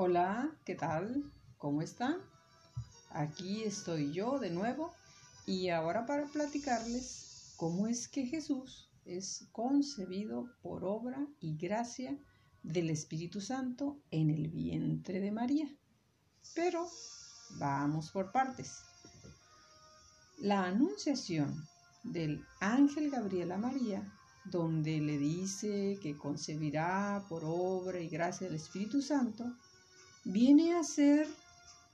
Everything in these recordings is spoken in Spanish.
Hola, ¿qué tal? ¿Cómo están? Aquí estoy yo de nuevo y ahora para platicarles cómo es que Jesús es concebido por obra y gracia del Espíritu Santo en el vientre de María. Pero vamos por partes. La anunciación del ángel Gabriel a María, donde le dice que concebirá por obra y gracia del Espíritu Santo, viene a ser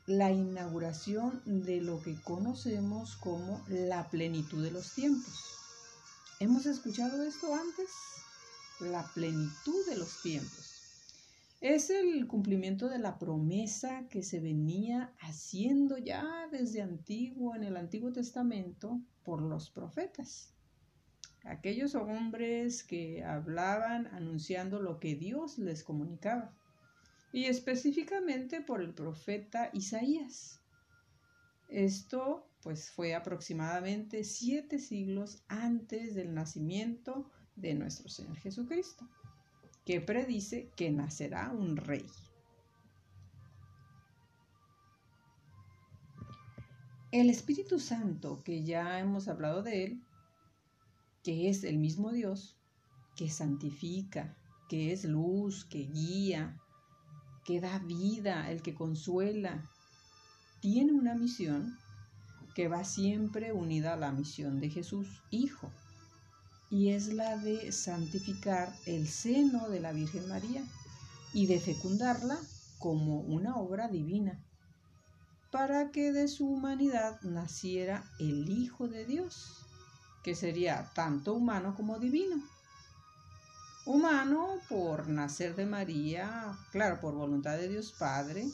la inauguración de lo que conocemos como la plenitud de los tiempos. ¿Hemos escuchado esto antes? La plenitud de los tiempos. Es el cumplimiento de la promesa que se venía haciendo ya desde antiguo, en el Antiguo Testamento, por los profetas. Aquellos hombres que hablaban anunciando lo que Dios les comunicaba y específicamente por el profeta Isaías. Esto pues fue aproximadamente siete siglos antes del nacimiento de nuestro Señor Jesucristo, que predice que nacerá un rey. El Espíritu Santo, que ya hemos hablado de él, que es el mismo Dios, que santifica, que es luz, que guía, que da vida, el que consuela, tiene una misión que va siempre unida a la misión de Jesús, Hijo, y es la de santificar el seno de la Virgen María y de fecundarla como una obra divina, para que de su humanidad naciera el Hijo de Dios, que sería tanto humano como divino humano por nacer de María, claro, por voluntad de Dios Padre,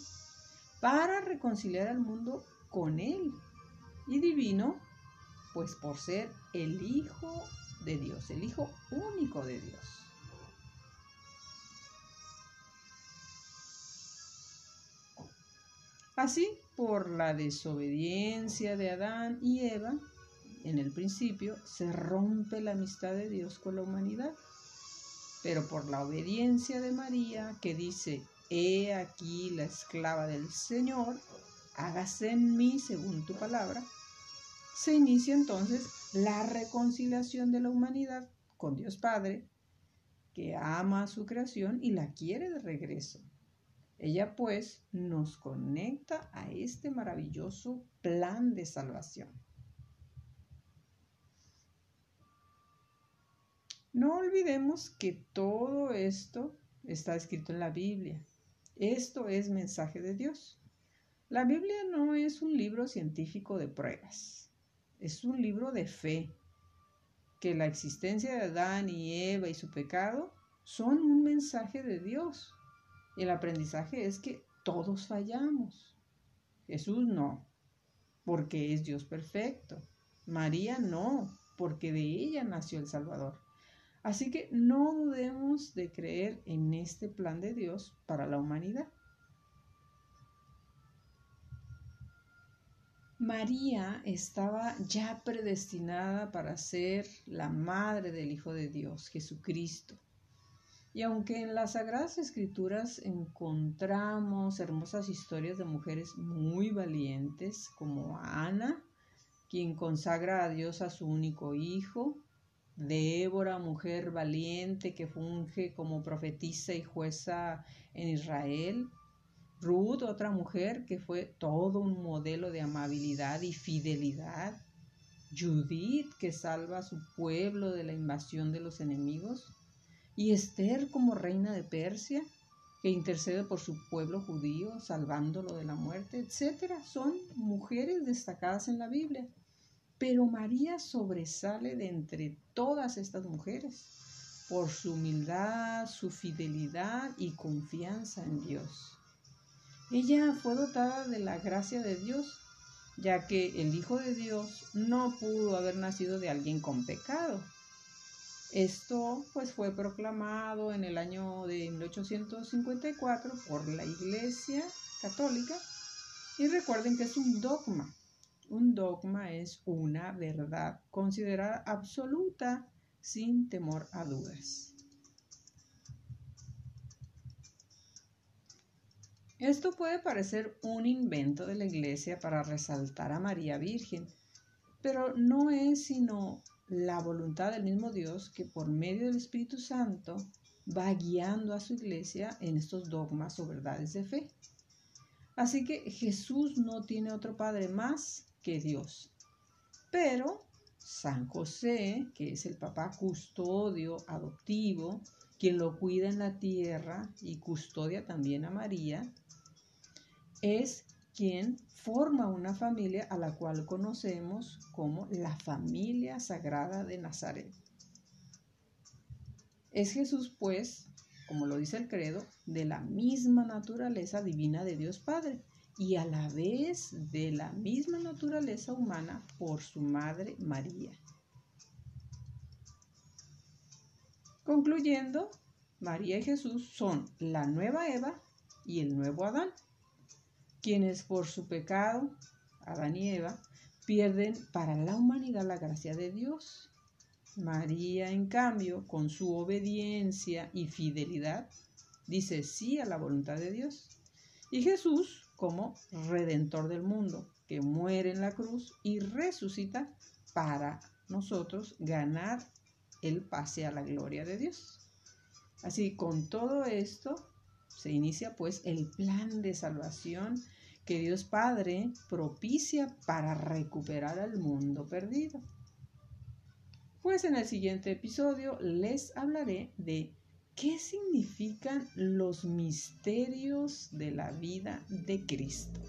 para reconciliar al mundo con Él. Y divino, pues por ser el Hijo de Dios, el Hijo único de Dios. Así, por la desobediencia de Adán y Eva, en el principio, se rompe la amistad de Dios con la humanidad pero por la obediencia de María, que dice, He aquí la esclava del Señor, hágase en mí según tu palabra, se inicia entonces la reconciliación de la humanidad con Dios Padre, que ama a su creación y la quiere de regreso. Ella pues nos conecta a este maravilloso plan de salvación. No olvidemos que todo esto está escrito en la Biblia. Esto es mensaje de Dios. La Biblia no es un libro científico de pruebas, es un libro de fe, que la existencia de Adán y Eva y su pecado son un mensaje de Dios. El aprendizaje es que todos fallamos. Jesús no, porque es Dios perfecto. María no, porque de ella nació el Salvador. Así que no dudemos de creer en este plan de Dios para la humanidad. María estaba ya predestinada para ser la madre del Hijo de Dios, Jesucristo. Y aunque en las Sagradas Escrituras encontramos hermosas historias de mujeres muy valientes, como Ana, quien consagra a Dios a su único hijo, Débora, mujer valiente que funge como profetisa y jueza en Israel. Ruth, otra mujer que fue todo un modelo de amabilidad y fidelidad. Judith, que salva a su pueblo de la invasión de los enemigos. Y Esther como reina de Persia, que intercede por su pueblo judío, salvándolo de la muerte, etc. Son mujeres destacadas en la Biblia. Pero María sobresale de entre todas estas mujeres por su humildad, su fidelidad y confianza en Dios. Ella fue dotada de la gracia de Dios, ya que el Hijo de Dios no pudo haber nacido de alguien con pecado. Esto pues fue proclamado en el año de 1854 por la Iglesia Católica y recuerden que es un dogma un dogma es una verdad considerada absoluta sin temor a dudas. Esto puede parecer un invento de la Iglesia para resaltar a María Virgen, pero no es sino la voluntad del mismo Dios que por medio del Espíritu Santo va guiando a su iglesia en estos dogmas o verdades de fe. Así que Jesús no tiene otro Padre más que Dios. Pero San José, que es el papá custodio adoptivo, quien lo cuida en la tierra y custodia también a María, es quien forma una familia a la cual conocemos como la familia sagrada de Nazaret. Es Jesús, pues, como lo dice el credo, de la misma naturaleza divina de Dios Padre y a la vez de la misma naturaleza humana por su madre María. Concluyendo, María y Jesús son la nueva Eva y el nuevo Adán, quienes por su pecado, Adán y Eva, pierden para la humanidad la gracia de Dios María, en cambio, con su obediencia y fidelidad, dice sí a la voluntad de Dios. Y Jesús como redentor del mundo, que muere en la cruz y resucita para nosotros ganar el pase a la gloria de Dios. Así, con todo esto, se inicia pues el plan de salvación que Dios Padre propicia para recuperar al mundo perdido. Pues en el siguiente episodio les hablaré de qué significan los misterios de la vida de Cristo.